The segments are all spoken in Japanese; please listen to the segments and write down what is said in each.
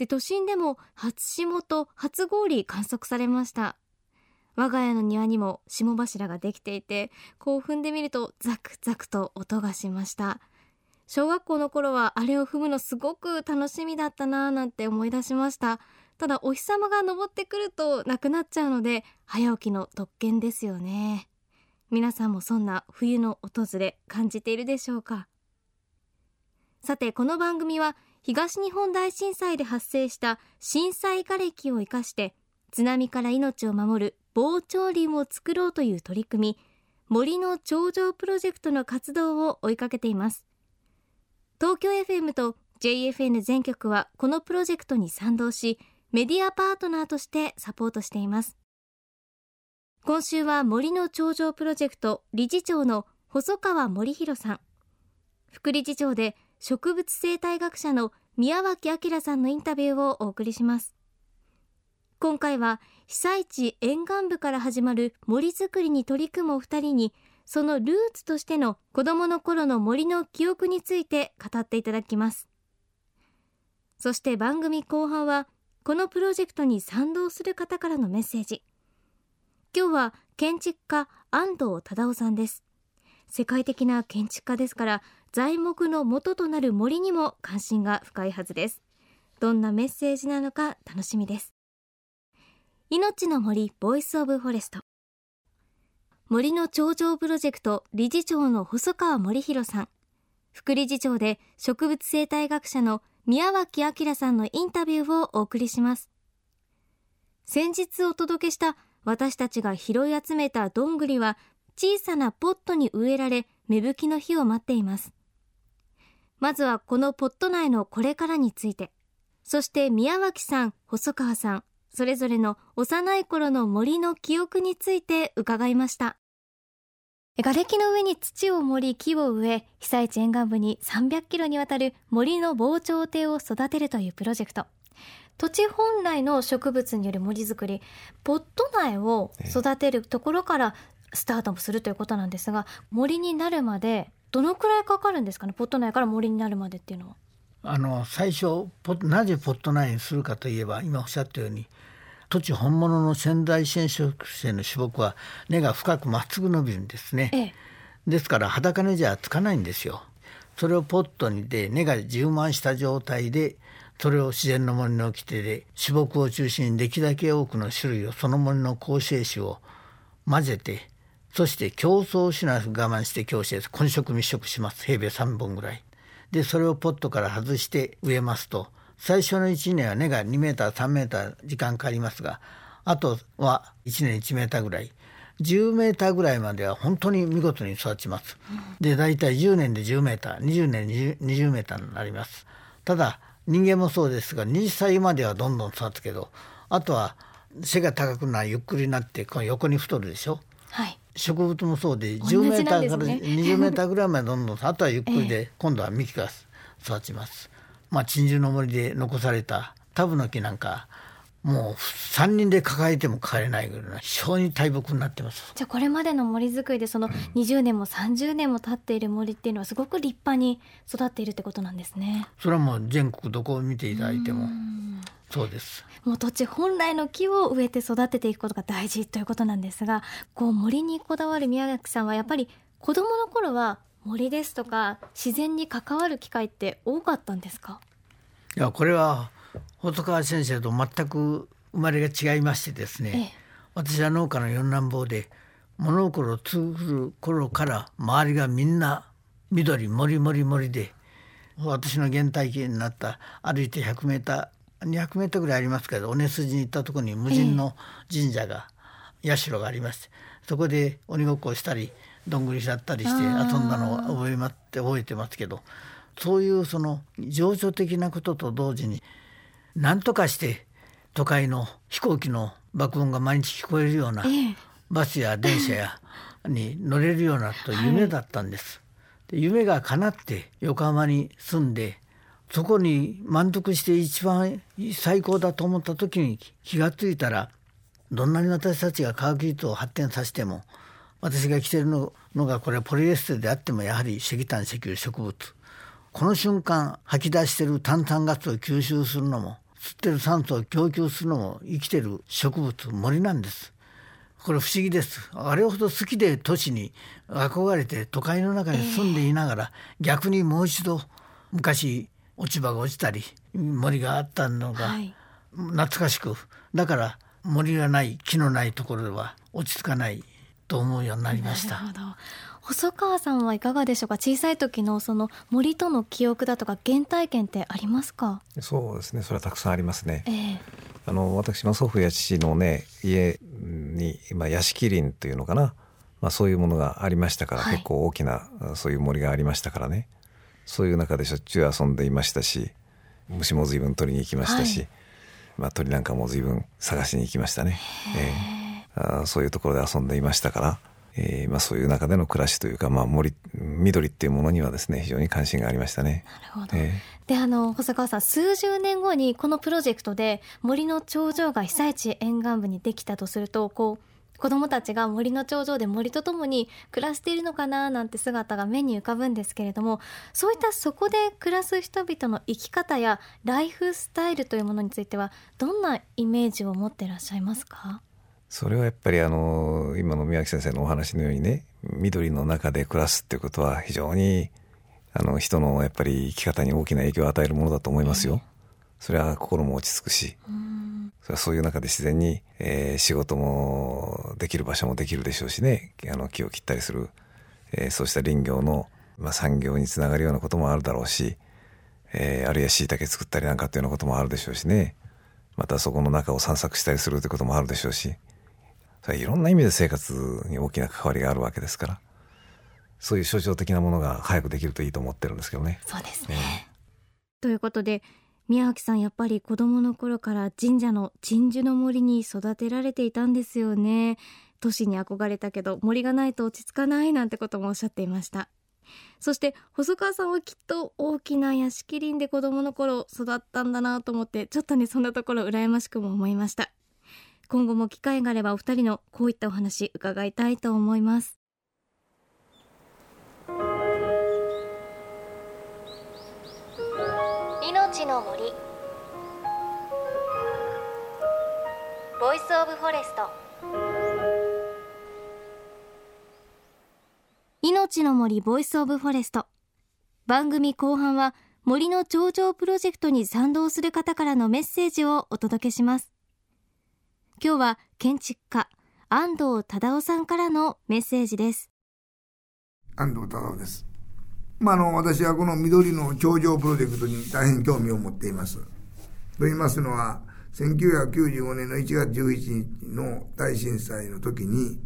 で都心でも初霜と初氷観測されました。我が家の庭にも霜柱ができていて興奮で見るとザクザクと音がしました。小学校の頃はあれを踏むのすごく楽しみだったなぁなんて思い出しました。ただお日様が昇ってくるとなくなっちゃうので早起きの特権ですよね。皆さんもそんな冬の訪れ感じているでしょうか。さてこの番組は東日本大震災で発生した震災瓦礫を生かして津波から命を守る防潮林を作ろうという取り組み森の頂上プロジェクトの活動を追いかけています。東京 FM と JFN 全局はこのプロジェクトに賛同しメディアパートナーとしてサポートしています。今週は森の頂上プロジェクト理事長の細川森弘さん。副理事長で植物生態学者の宮脇明さんのインタビューをお送りします。今回は被災地沿岸部から始まる森づくりに取り組むお二人にそのルーツとしての子供の頃の森の記憶について語っていただきます。そして番組後半はこのプロジェクトに賛同する方からのメッセージ。今日は建築家安藤忠夫さんです。世界的な建築家ですから材木の元となる森にも関心が深いはずです。どんなメッセージなのか楽しみです。命の森 Voice of Forest 森の長城プロジェクト理事長の細川護熙さん。副理事長で植物生態学者の宮脇昭さんのインタビューをお送りします。先日お届けした私たちが拾い集めたどんぐりは小さなポットに植えられ芽吹きの日を待っています。まずはこのポット内のこれからについて。そして宮脇さん細川さんそれぞれの幼い頃の森の記憶について伺いました。瓦礫の上に土を盛り木を植え被災地沿岸部に300キロにわたる森の防潮堤を育てるというプロジェクト。土地本来の植物による森づくりポット苗を育てるところからスタートもするということなんですが森になるまでどのくらいかかるんですかね？ポット苗から森になるまでっていうのは。あの最初なぜポット苗にするかといえば今おっしゃったように土地本物の仙台染色性の種木は根が深くまっすぐ伸びるんですね、ええ、ですから裸根じゃつかないんですよ。それをポットにで根が充満した状態でそれを自然の森の掟で種木を中心にできるだけ多くの種類をその森の構成種を混ぜてそして競争しなく我慢して共生混植密植します平米3本ぐらいでそれをポットから外して植えますと最初の1年は根が2メーター3メーター時間かかりますがあとは1年1メーターぐらい10メーターぐらいまでは本当に見事に育ちます。で大体10年で10メーター20年で20メーターになります。ただ人間もそうですが20歳まではどんどん育つけどあとは背が高くなゆっくりになってこの横に太るでしょ。はい、植物もそうで10メーターから 20メーターぐらいまでどんどんあとはゆっくりで今度は幹が育ちます。まあ鎮守の森で残されたタブの木なんかもう3人で抱えても帰れないぐらい非常に大木になってます。じゃあこれまでの森づくりでその20年も30年も経っている森っていうのはすごく立派に育っているってことなんですね。それはもう全国どこを見ていただいてもそうです。もう土地本来の木を植えて育てていくことが大事ということなんですがこう森にこだわる宮崎さんはやっぱり子供の頃は森ですとか自然に関わる機会って多かったんですか？いやこれは細川先生と全く生まれが違いましてですね、ええ、私は農家の四男坊で物心を作る頃から周りがみんな緑もりもりもりで私の原体験になった歩いて100メーター200メーターぐらいありますけど尾根筋に行ったところに無人の神社が、え、社がありましてそこで鬼ごっこをしたりどんぐりしゃったりして遊んだのを覚えまって覚えてますけどそういうその情緒的なことと同時に何とかして都会の飛行機の爆音が毎日聞こえるような、バスや電車や に乗れるようなと夢だったんです。はい、で夢が叶って横浜に住んでそこに満足して一番最高だと思った時に気が付いたらどんなに私たちが科学技術を発展させても私が着てるのがこれはポリエステルであってもやはり石炭石油植物。この瞬間吐き出してる炭酸ガスを吸収するのも吸ってる酸素を供給するのも生きてる植物森なんです。これ不思議です。あれほど好きで都市に憧れて都会の中に住んでいながら、えー、逆にもう一度昔落ち葉が落ちたり森があったのが懐かしく、だから森がない木のないところでは落ち着かないと思うようになりました。細川さんはいかがでしょうか？小さい時のその森との記憶だとか原体験ってありますか？そうですね。それはたくさんありますね、えー、あの私の祖父や父のね家に今屋敷林というのかな、まあ、そういうものがありましたから、はい、結構大きなそういう森がありましたからね。そういう中でしょっちゅう遊んでいましたし虫も随分取りに行きましたし、はい、まあ、鳥なんかも随分探しに行きましたね、えー、あそういうところで遊んでいましたから、えーまあ、そういう中での暮らしというか、まあ、森緑っていうものにはですね非常に関心がありましたね。なるほど、えー、であの細川さん数十年後にこのプロジェクトで森の頂上が被災地沿岸部にできたとするとこう子供たちが森の頂上で森とともに暮らしているのかななんて姿が目に浮かぶんですけれどもそういったそこで暮らす人々の生き方やライフスタイルというものについてはどんなイメージを持ってらっしゃいますか？それはやっぱりあの今の宮城先生のお話のようにね緑の中で暮らすっていうことは非常にあの人のやっぱり生き方に大きな影響を与えるものだと思いますよ。それは心も落ち着くし、それはそういう中で自然に、えー、仕事もできる場所もできるでしょうしねあの木を切ったりする、えー、そうした林業の、まあ、産業につながるようなこともあるだろうし、えー、あるいは椎茸作ったりなんかっていうようなこともあるでしょうしね。またそこの中を散策したりするということもあるでしょうしそれいろんな意味で生活に大きな関わりがあるわけですからそういう象徴的なものが早くできるといいと思ってるんですけどね。そうですね、ということで宮脇さんやっぱり子供の頃から神社の鎮守の森に育てられていたんですよね。都市に憧れたけど森がないと落ち着かないなんてこともおっしゃっていました。そして細川さんはきっと大きな屋敷林で子供の頃育ったんだなと思ってちょっとねそんなところ羨ましくも思いました今後も機会があればお二人のこういったお話伺いたいと思います。命の森。 Voice of Forest。命の森 Voice of Forest。番組後半は森の長城プロジェクトに賛同する方からのメッセージをお届けします今日は建築家安藤忠雄さんからのメッセージです安藤忠雄ですまあ、あの、私はこの緑の長城プロジェクトに大変興味を持っています。と言いますのは、1995年の1月11日の大震災の時に、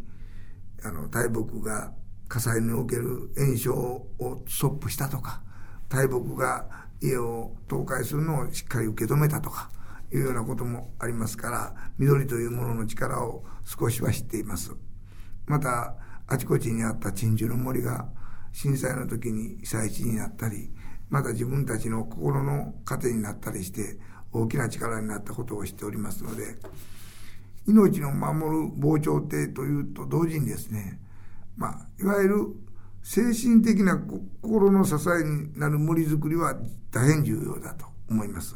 あの、大木が火災における炎症をストップしたとか、大木が家を倒壊するのをしっかり受け止めたとか、いうようなこともありますから、緑というものの力を少しは知っています。また、あちこちにあった鎮守の森が、震災の時に被災地になったり、また自分たちの心の糧になったりして、大きな力になったことを知っておりますので、命の守る防潮堤というと同時にですね、まあ、いわゆる精神的な心の支えになる森づくりは大変重要だと思います。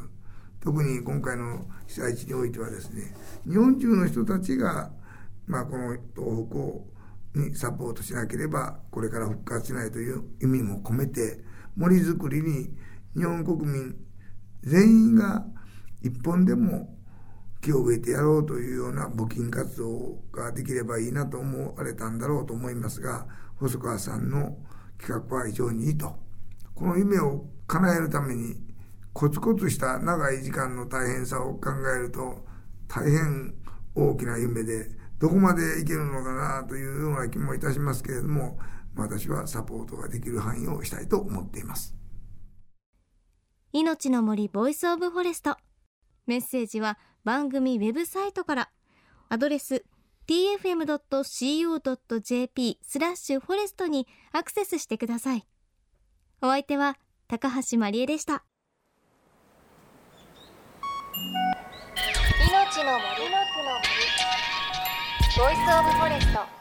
特に今回の被災地においてはですね、日本中の人たちが、まあ、この東北をにサポートしなければこれから復活しないという意味も込めて森づくりに日本国民全員が一本でも木を植えてやろうというような募金活動ができればいいなと思われたんだろうと思いますが細川さんの企画は非常にいいと。この夢を叶えるためにコツコツした長い時間の大変さを考えると大変大きな夢でどこまでいけるのかなというような気もいたしますけれども私はサポートができる範囲をしたいと思っています。命の森 Voice of Forest。メッセージは番組ウェブサイトから。アドレス tfm.co.jp スラッシュ forest にアクセスしてください。お相手は高橋万里恵でした。の森 Voice of Forest。